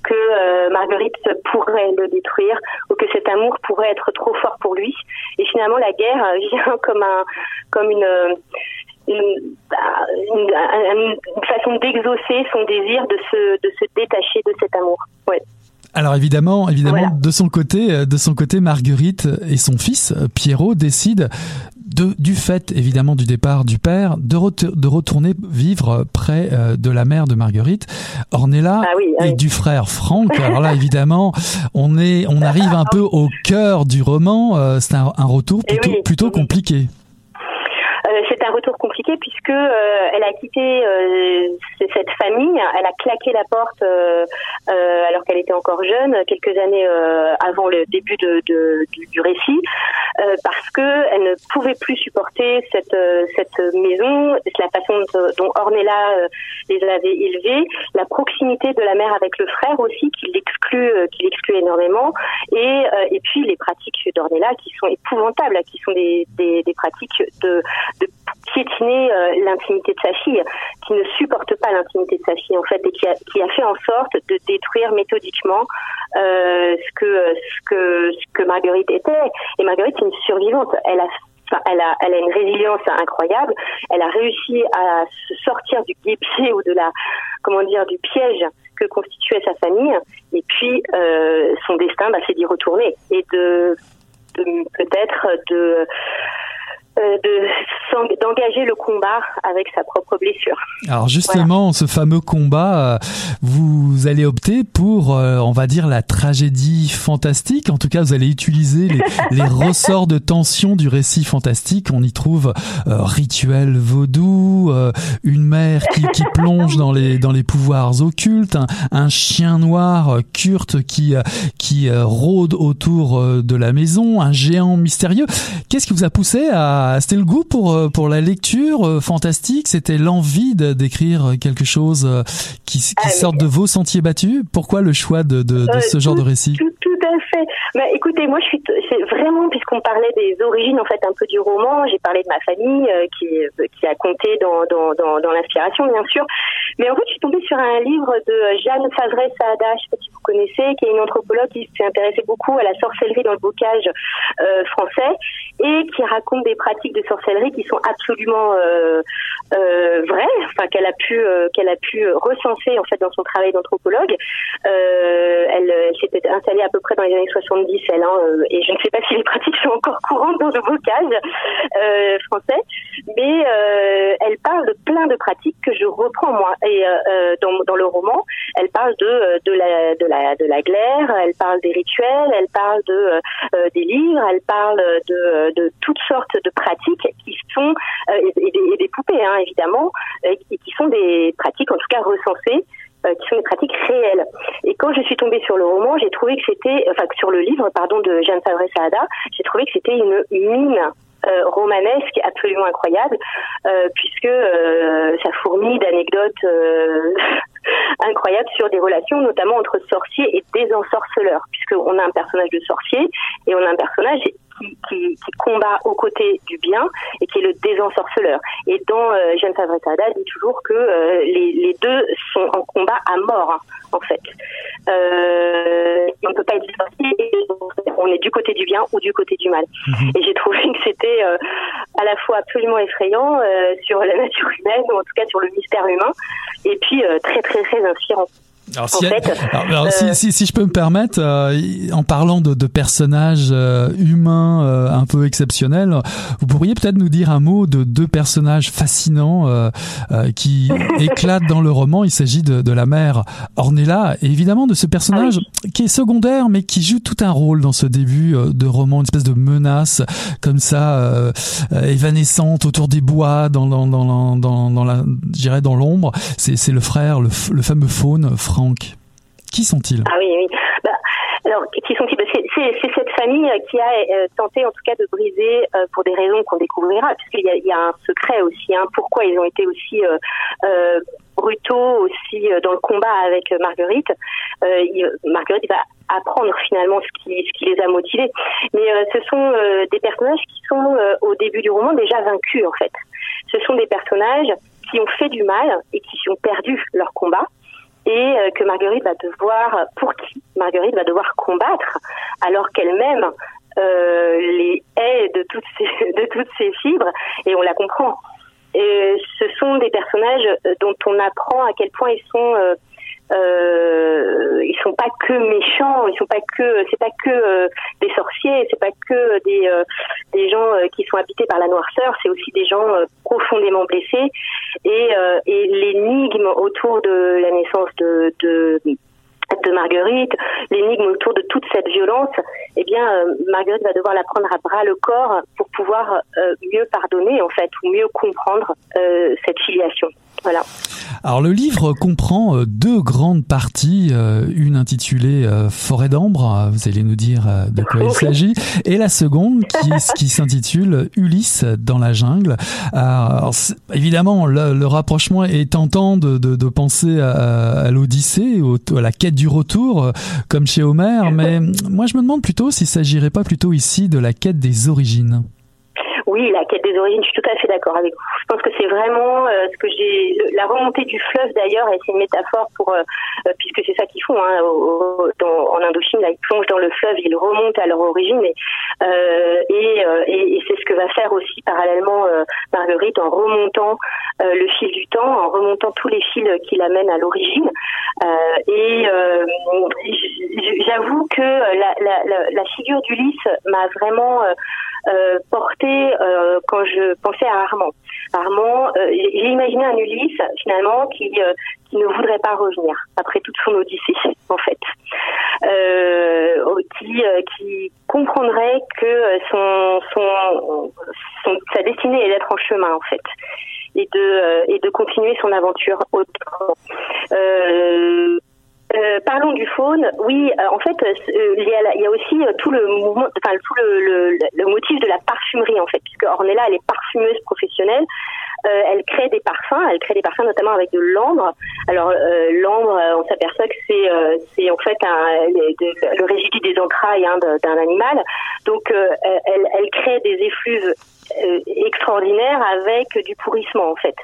que euh, Marguerite pourrait le détruire ou que cet amour pourrait être trop fort pour lui. Et finalement la guerre [LAUGHS] vient comme un comme une une, une, façon d'exaucer son désir de se, de se détacher de cet amour. Ouais. Alors évidemment, évidemment, de son côté, euh, de son côté, Marguerite et son fils Pierrot décident de, du fait évidemment du départ du père de, de retourner vivre près euh, de la mère de Marguerite, Ornella ah ah et du frère Franck. [LAUGHS] Alors là évidemment, on est, on arrive un peu au cœur du roman. C'est un, retour eh plutôt, plutôt compliqué. un compliqué puisque euh, elle a quitté euh, cette famille, elle a claqué la porte euh, alors qu'elle était encore jeune, quelques années avant le début du, récit, parce que elle ne pouvait plus supporter cette maison, la façon dont Ornella les avait élevés, la proximité de la mère avec le frère aussi qui l'exclut énormément et puis les pratiques d'Ornella qui sont épouvantables, qui sont des pratiques de, de piétiner l'intimité de sa fille, qui ne supporte pas l'intimité de sa fille en fait et qui a, qui a fait en sorte de détruire méthodiquement euh, ce que ce que Marguerite était. Et Marguerite est une survivante. Elle a elle a, elle a une résilience incroyable. Elle a réussi à se sortir du guépier ou de la, comment dire, du piège que constituait sa famille. Et puis, euh, son destin, bah, c'est d'y retourner et de peut-être de euh, d'engager le combat avec sa propre blessure. Alors justement, ce fameux combat, euh, vous allez opter pour, euh, on va dire, la tragédie fantastique. En tout cas, vous allez utiliser les, [LAUGHS] les ressorts de tension du récit fantastique. On y trouve rituel vaudou, une mère qui, qui, [LAUGHS] plonge dans les dans les pouvoirs occultes, un, un chien noir Kurt qui qui rôde autour de la maison, un géant mystérieux. Qu'est-ce qui vous a poussé à c'était le goût pour euh, pour la lecture euh, fantastique, c'était l'envie d'écrire quelque chose euh, qui, qui ah, sorte de vos sentiers battus. Pourquoi le choix de, de, de ce genre de récit? tout, tout, à fait. Bah, écoutez, moi je suis c'est vraiment puisqu'on parlait des origines en fait un peu du roman, j'ai parlé de ma famille qui qui a compté dans dans dans, dans l'inspiration bien sûr, mais en fait je suis tombée sur un livre de Jeanne Favret Saada, je sais pas si vous connaissez, qui est une anthropologue qui s'est intéressée beaucoup à la sorcellerie dans le bocage euh, français et qui raconte des pratiques de sorcellerie qui sont absolument euh, euh, vraies, enfin qu'elle a pu euh, qu'elle a pu recenser en fait dans son travail d'anthropologue. elle, s'était installée à peu près dans les années 70, elle, hein, et je ne sais pas si les [LAUGHS] pratiques sont encore courantes dans le bocage français, mais elle parle de plein de pratiques que je reprends moi et dans, dans le roman. Elle parle de de la de la de la glaire, elle parle des rituels, elle parle de des livres, elle parle de de toutes sortes de pratiques qui sont euh, et, des, poupées hein, évidemment euh, et qui sont des pratiques en tout cas recensées euh, qui sont des pratiques réelles. Et quand je suis tombée sur le roman, j'ai trouvé que c'était, enfin sur le livre, pardon, de Jeanne Favre Saada, j'ai trouvé que c'était une mine romanesque absolument incroyable, puisque ça fourmille d'anecdotes [LAUGHS] incroyables sur des relations, notamment entre sorciers et désensorceleurs, puisqu'on a un personnage de sorcier et on a un personnage qui, qui, qui, combat aux côtés du bien et qui est le désensorceleur. Et dans euh, Jeanne Favretada dit toujours que euh, les, les, deux sont en combat à mort, hein, en fait. Euh, on ne peut pas être sorcier, on est du côté du bien ou du côté du mal. Mhm. Et j'ai trouvé que c'était euh, à la fois absolument effrayant sur la nature humaine, ou en tout cas sur le mystère humain, et puis très très très inspirant. Alors, si, alors, si, si, si, je peux me permettre, euh, en parlant de, de personnages euh, humains euh, un peu exceptionnels, vous pourriez peut-être nous dire un mot de deux personnages fascinants qui [LAUGHS] éclatent dans le roman. Il s'agit de, de, la mère Ornella et évidemment de ce personnage qui est secondaire mais qui joue tout un rôle dans ce début de roman, une espèce de menace comme ça évanescente autour des bois, dans, dans, dans, dans, dans la, j'irais dans l'ombre. C'est le frère, le, le fameux faune. Franck. Qui sont-ils? Ah oui, oui. Bah, alors, qui sont-ils? Bah, C'est cette famille qui a euh, tenté, en tout cas, de briser euh, pour des raisons qu'on découvrira, puisqu'il y, y, a un secret aussi. Hein, pourquoi ils ont été aussi euh, brutaux aussi dans le combat avec Marguerite? Marguerite va apprendre finalement ce qui, ce qui les a motivés. Mais ce sont des personnages qui sont au début du roman déjà vaincus en fait. Ce sont des personnages qui ont fait du mal et qui ont perdu leur combat et euh, que Marguerite va devoir, pour qui Marguerite va devoir combattre, alors qu'elle-même euh, les hait de toutes ses, [LAUGHS] de toutes fibres, et on la comprend. Et ce sont des personnages dont on apprend à quel point ils sont euh, euh, ils sont pas que méchants, ils sont pas que c'est pas que euh, des sorciers, c'est pas que des euh, des gens euh, qui sont habités par la noirceur, c'est aussi des gens profondément blessés et et l'énigme autour de la naissance de, de de Marguerite, l'énigme autour de toute cette violence, eh bien, Marguerite va devoir la prendre à bras le corps pour pouvoir mieux pardonner, en fait, ou mieux comprendre cette filiation. Voilà. Alors le livre comprend euh, deux grandes parties, euh, une intitulée euh, Forêt d'ambre, vous allez nous dire de quoi il s'agit, et la seconde qui, qui s'intitule Ulysse dans la jungle. Alors, évidemment, le, rapprochement est tentant de, de, de penser à, à l'Odyssée, à la quête du retour, comme chez Homère, mais moi je me demande plutôt s'il s'agirait pas plutôt ici de la quête des origines. Oui, la quête des origines, je suis tout à fait d'accord avec vous. Je pense que c'est vraiment euh, ce que j'ai. La remontée du fleuve, d'ailleurs, et c'est une métaphore pour, euh, euh, puisque c'est ça qu'ils font hein, dans, en Indochine. Là, ils plongent dans le fleuve, ils remontent à leur origine, et, et, et, c'est ce que va faire aussi parallèlement Marguerite en remontant le fil du temps, en remontant tous les fils qui l'amènent à l'origine. et j'avoue que la, la, la, la figure d'Ulysse m'a vraiment euh, porté euh, quand je pensais à Armand. Armand, euh, j'ai imaginé un Ulysse finalement qui qui ne voudrait pas revenir après toute son odyssée en fait, qui qui comprendrait que son, son, sa destinée est d'être en chemin en fait et de et de continuer son aventure autrement. Euh, euh, parlons du faune. Oui, euh, en fait, euh, il, y a, aussi tout le mouvement, le, motif de la parfumerie en fait, puisque Ornella elle est parfumeuse professionnelle. elle crée des parfums, elle crée des parfums notamment avec de l'ambre. Alors l'ambre, on s'aperçoit que c'est en fait le, résidu des entrailles hein, d'un animal. Donc elle, crée des effluves extraordinaire avec du pourrissement en fait,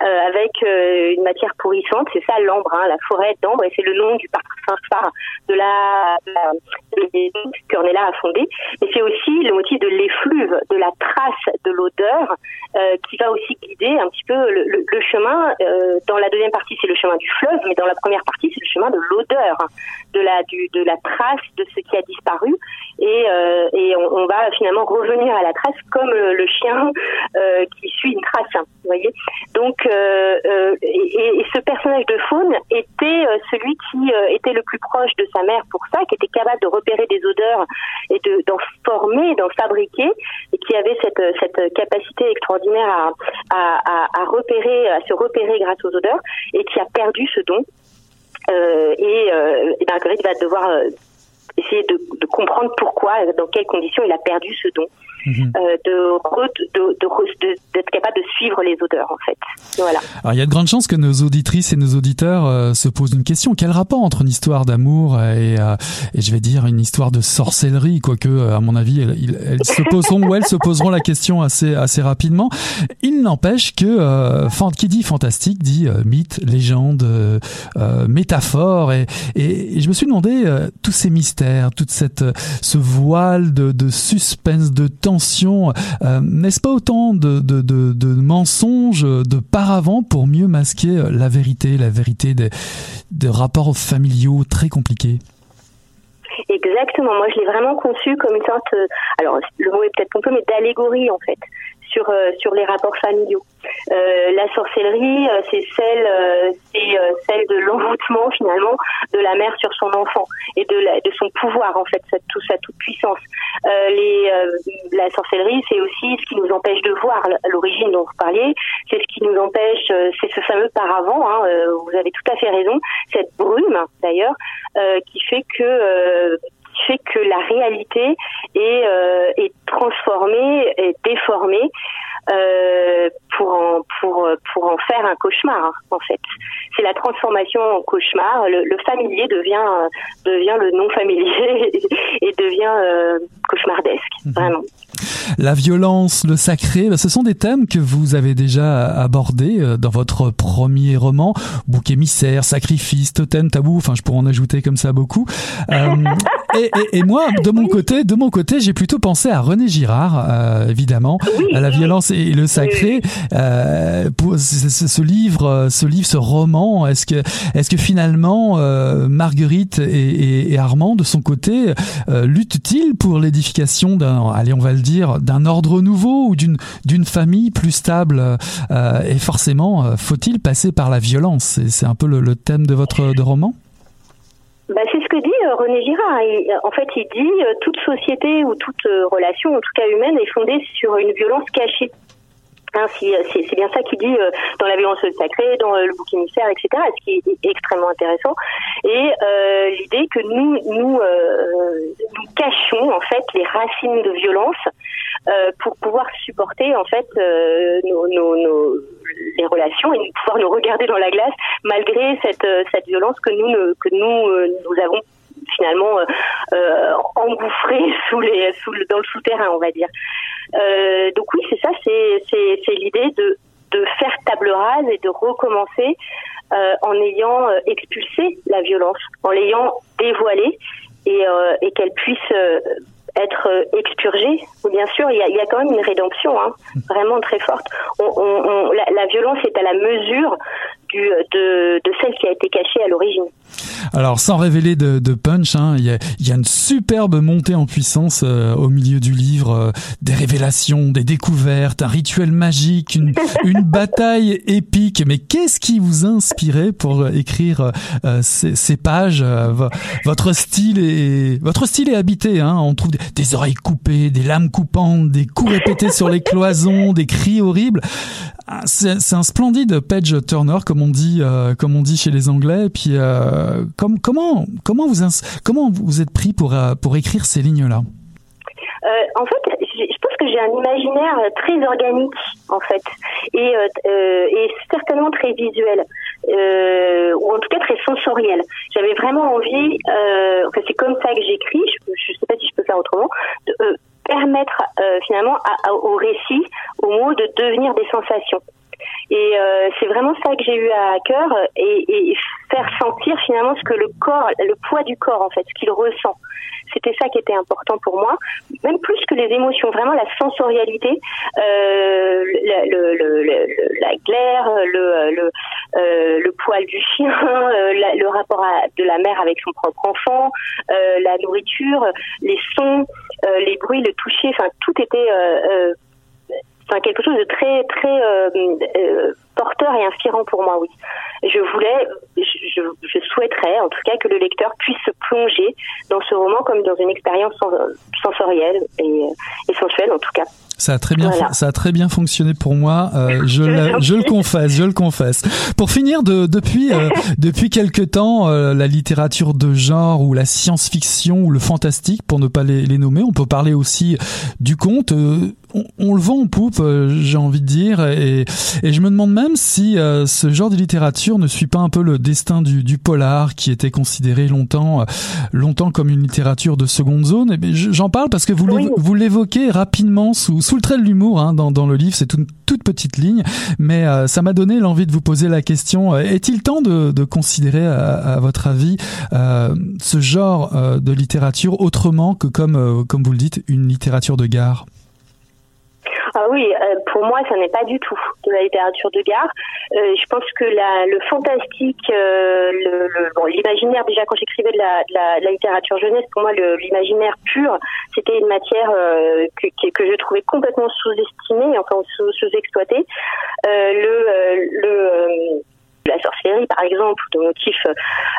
euh, avec euh, une matière pourrissante. C'est ça l'ambre, hein, la forêt d'ambre, et c'est le nom du parfum phare de la, la là à fonder. Et c'est aussi le motif de l'effluve, de la trace de l'odeur qui va aussi guider un petit peu le, le, chemin. dans la deuxième partie, c'est le chemin du fleuve, mais dans la première partie, de l'odeur, de la trace de ce qui a disparu. Et, et on, va finalement revenir à la trace comme le chien euh, qui suit une trace. Hein, voyez. Donc, euh, euh, et, ce personnage de faune était celui qui était le plus proche de sa mère pour ça, qui était capable de repérer des odeurs et de d'en former, d'en fabriquer, et qui avait cette capacité extraordinaire à, repérer, à se repérer grâce aux odeurs, et qui a perdu ce don. Euh, et, euh, et Marguerite va devoir essayer de, de, comprendre pourquoi, dans quelles conditions il a perdu ce don. Mhm. Euh, de, d'être capable de suivre les odeurs en fait. Voilà. Alors il y a de grandes chances que nos auditrices et nos auditeurs euh, se posent une question quel rapport entre une histoire d'amour et, euh, et je vais dire une histoire de sorcellerie quoique à mon avis elles, se poseront ou elles se poseront la question assez assez rapidement. Il n'empêche que qui dit fantastique dit mythe, légende, métaphore et, et, je me suis demandé tous ces mystères, toute cette ce voile de, de suspense, de temps euh, n'est-ce pas autant de, mensonges de paravent pour mieux masquer la vérité, la vérité des, rapports familiaux très compliqués? Exactement. Moi, je l'ai vraiment conçu comme une sorte, euh, alors le mot est peut-être peu, mais d'allégorie en fait sur euh, sur les rapports familiaux. Euh, la sorcellerie, euh, c'est celle c'est celle de l'envoûtement finalement de la mère sur son enfant et de son pouvoir en fait, tout sa toute puissance. la sorcellerie, c'est aussi ce qui nous empêche de voir l'origine dont vous parliez. C'est ce qui nous empêche, c'est ce fameux paravent. Hein, vous avez tout à fait raison. Cette brume d'ailleurs qui fait que fait que la réalité est, euh, est transformée, est déformée euh, pour en, pour pour en faire un cauchemar en fait. C'est la transformation en cauchemar. Le, familier devient devient le non familier [LAUGHS] et devient euh, cauchemardesque mhm. vraiment. La violence, le sacré, bah, ce sont des thèmes que vous avez déjà abordés dans votre premier roman, bouc émissaire, sacrifice, totem, tabou. Enfin, je pourrais en ajouter comme ça beaucoup. Euh, [LAUGHS] et, et, et, moi, de mon côté, de mon côté, j'ai plutôt pensé à René Girard, euh, évidemment, à la violence et le sacré. Euh, pour ce, ce, livre, ce livre, ce roman, est-ce que, est-ce que finalement, euh, Marguerite et, et, Armand, de son côté, euh, luttent-ils pour l'édification d'un, allez, on va le dire, d'un ordre nouveau ou d'une d'une famille plus stable euh, Et forcément, euh, faut-il passer par la violence? C'est un peu le, le, thème de votre de roman? Bah, c'est ce que dit euh, René Girard. en fait, il dit toute société ou toute relation, en tout cas humaine, est fondée sur une violence cachée. Hein, c'est bien ça qu'il dit euh, dans la violence sacrée, dans euh, le bouc émissaire, etc. Ce qui est extrêmement intéressant. Et euh, l'idée que nous nous, nous cachons en fait les racines de violence pour pouvoir supporter en fait nos, nos, les relations et pouvoir nous regarder dans la glace malgré cette cette violence que nous que nous nous avons finalement euh, engouffré [LAUGHS] sous les sous le, dans le souterrain on va dire. Euh, donc oui, c'est ça, c'est l'idée de, de faire table rase et de recommencer euh, en ayant euh, expulsé la violence, en l'ayant dévoilée et, euh, et qu'elle puisse euh, être expurgée. Bien sûr, il y a, quand même une rédemption, hein, vraiment très forte. La, violence est à la mesure de celle qui a été cachée à l'origine. Alors, sans révéler de, de punch, hein, il, y y a une superbe montée en puissance euh, au milieu du livre, euh, des révélations, des découvertes, un rituel magique, une, [LAUGHS] une bataille épique. Mais qu'est-ce qui vous a inspiré pour écrire euh, ces, ces, pages Votre style est votre style est habité. Hein, on trouve des, des oreilles coupées, des lames coupantes, des coups répétés sur les cloisons, des cris horribles. Ah, c'est un splendide page turner comme on dit euh, comme on dit chez les Anglais. Et puis euh, comme, comment comment vous comment vous êtes pris pour euh, pour écrire ces lignes là euh, En fait, je pense que j'ai un imaginaire très organique en fait et, euh, certainement très visuel ou en tout cas très sensoriel. J'avais vraiment envie, enfin c'est comme ça que j'écris. Je, je sais pas si je peux faire autrement. De, permettre euh, finalement au récit, au mot de devenir des sensations. Et euh, c'est vraiment ça que j'ai eu à cœur et, faire sentir finalement ce que le corps, le poids du corps en fait, ce qu'il ressent. C'était ça qui était important pour moi, même plus que les émotions, vraiment la sensorialité, euh, le, le, le, la glaire, le, euh, le poil du chien, [LAUGHS] euh, le rapport à, de la mère avec son propre enfant, euh, la nourriture, les sons, euh, les bruits, le toucher, enfin tout était enfin quelque chose de très très euh, porteur et inspirant pour moi, oui. Je voulais, je, je, souhaiterais en tout cas que le lecteur puisse se plonger dans ce roman comme dans une expérience sensorielle et, et sensuelle en tout cas. Ça a très bien, voilà. ça a très bien fonctionné pour moi. Euh, [LAUGHS] je, le, je le confesse, je le confesse. Pour finir, de, depuis euh, [LAUGHS] depuis quelque temps, euh, la littérature de genre ou la science-fiction ou le fantastique, pour ne pas les, les nommer, on peut parler aussi du conte. Euh, on, on, le vend en poupe, euh, j'ai envie de dire, et, et, je me demande même si ce genre de littérature ne suit pas un peu le destin du, du polar, qui était considéré longtemps longtemps comme une littérature de seconde zone. Et j'en parle parce que vous oui. vous l'évoquez rapidement sous sous le trait de l'humour hein, dans, le livre, c'est une toute petite ligne, mais euh, ça m'a donné l'envie de vous poser la question euh, est-il temps de, considérer, à, à, votre avis, euh, ce genre euh, de littérature autrement que comme euh, comme vous le dites, une littérature de gare? Ah oui, euh, pour moi, ça n'est pas du tout de la littérature de gare. Euh, je pense que la, le fantastique, euh, le, le, bon, l'imaginaire, déjà quand j'écrivais de la, de, de la, littérature jeunesse, pour moi, l'imaginaire pur, c'était une matière euh, que, que, je trouvais complètement sous-estimée, enfin sous-exploitée. Euh, le, le la sorcellerie par exemple ou de motifs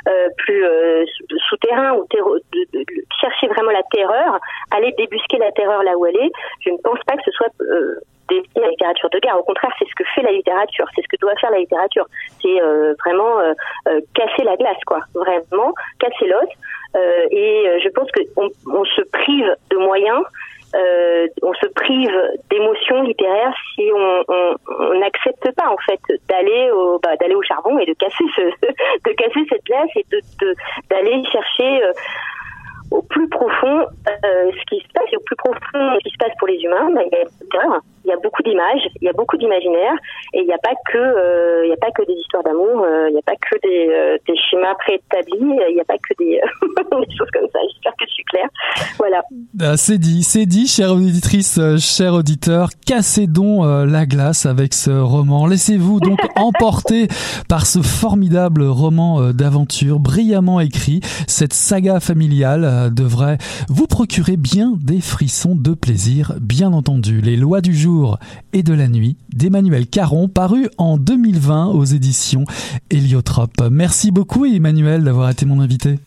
euh, plus euh, souterrains ou de, de, de, chercher vraiment la terreur, aller débusquer la terreur là où elle est, je ne pense pas que ce soit euh, destiné à la littérature de guerre. Au contraire, c'est ce que fait la littérature, c'est ce que doit faire la littérature. C'est euh, vraiment casser la glace, quoi. Vraiment casser l'os. et je pense qu'on on se prive de moyens euh, on se prive d'émotions littéraires si on n'accepte pas en fait d'aller au bah, d'aller au charbon et de casser ce [LAUGHS] de casser cette glace et de d'aller chercher euh, au plus profond euh, ce qui se passe. Et au plus profond ce qui se passe pour les humains bah, il, y a, il y a beaucoup d'images il y a beaucoup d'imaginaire et il n'y a pas que euh, il y a pas que des histoires d'amour euh, il n'y a pas que des, euh, des schémas préétablis il n'y a pas que des, [LAUGHS] des, choses comme ça j'espère que je suis claire voilà. Ah, c'est dit c'est dit chère auditrice chers auditeurs cassez donc la glace avec ce roman. Laissez-vous donc [LAUGHS] emporter par ce formidable roman d'aventure brillamment écrit. Cette saga familiale devrait vous procurer bien des frissons de plaisir bien entendu. Les lois du jour et de la nuit d'Emmanuel Caron, paru en 2020 aux éditions Héliotrope. Merci beaucoup Emmanuel d'avoir été mon invité.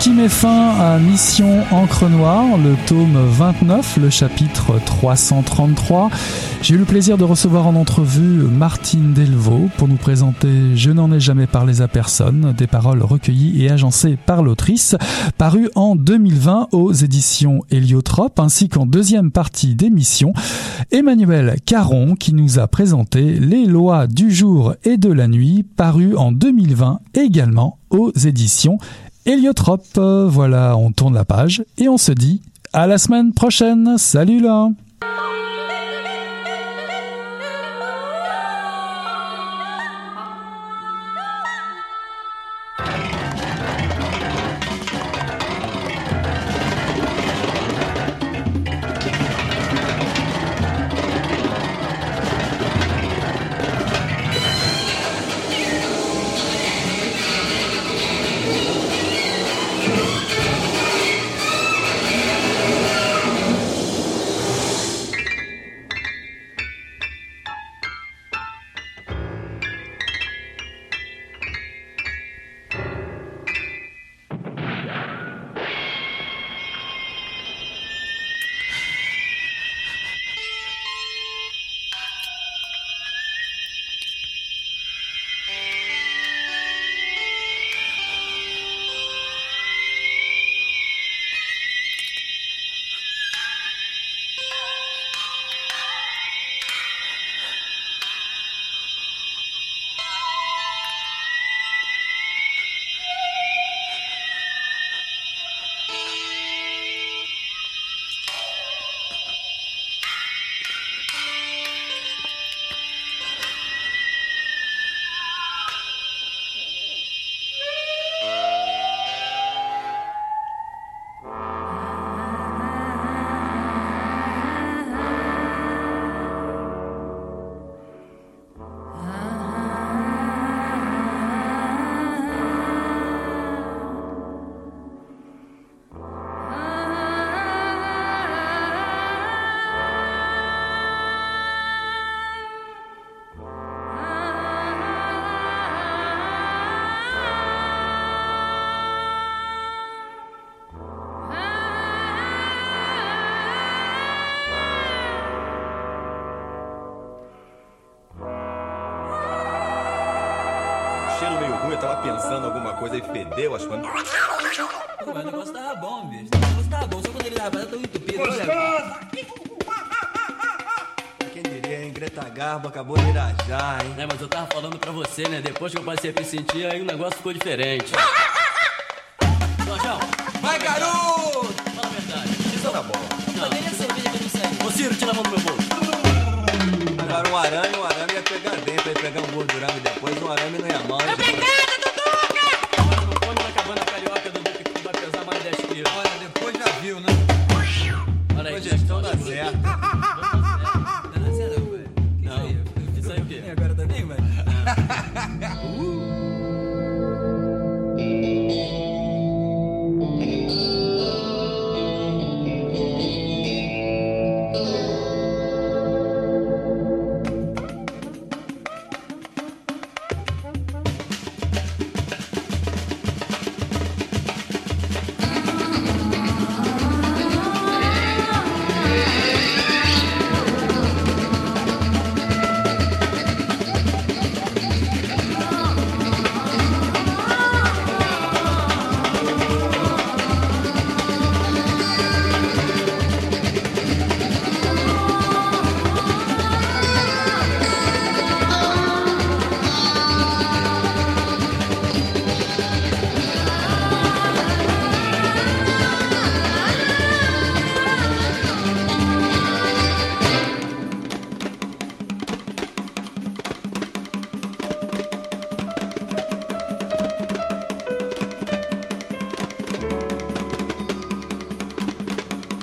Qui met fin à Mission Encre Noire, le tome 29, le chapitre 333. J'ai eu le plaisir de recevoir en entrevue Martine Delvaux pour nous présenter Je n'en ai jamais parlé à personne, des paroles recueillies et agencées par l'autrice, paru en 2020 aux éditions Héliotrope, ainsi qu'en deuxième partie d'émission, Emmanuel Caron qui nous a présenté Les lois du jour et de la nuit, paru en 2020 également aux éditions Héliotrope. Voilà, on tourne la page et on se dit à la semaine prochaine. Salut là cheiro meio ruim, eu tava pensando alguma coisa e fedeu as coisas. Pô, mas o negócio tava bom, bicho. O negócio tava bom, só quando ele tava tão entupido. Olha. Quem diria, hein? Greta Garbo acabou de irajar, hein? É, mas eu tava falando pra você, né? Depois que eu passei a me sentir, aí o negócio ficou diferente. Jorjão, Vai, garoto! fala a verdade. Isso tá bom. Não, nem a cerveja que eu não sei. Ô, Ciro, tira a mão do meu bolso. Agora um arame, um arame ia pegar dentro, ia pegar um gordurame depois, um arame não ia mal.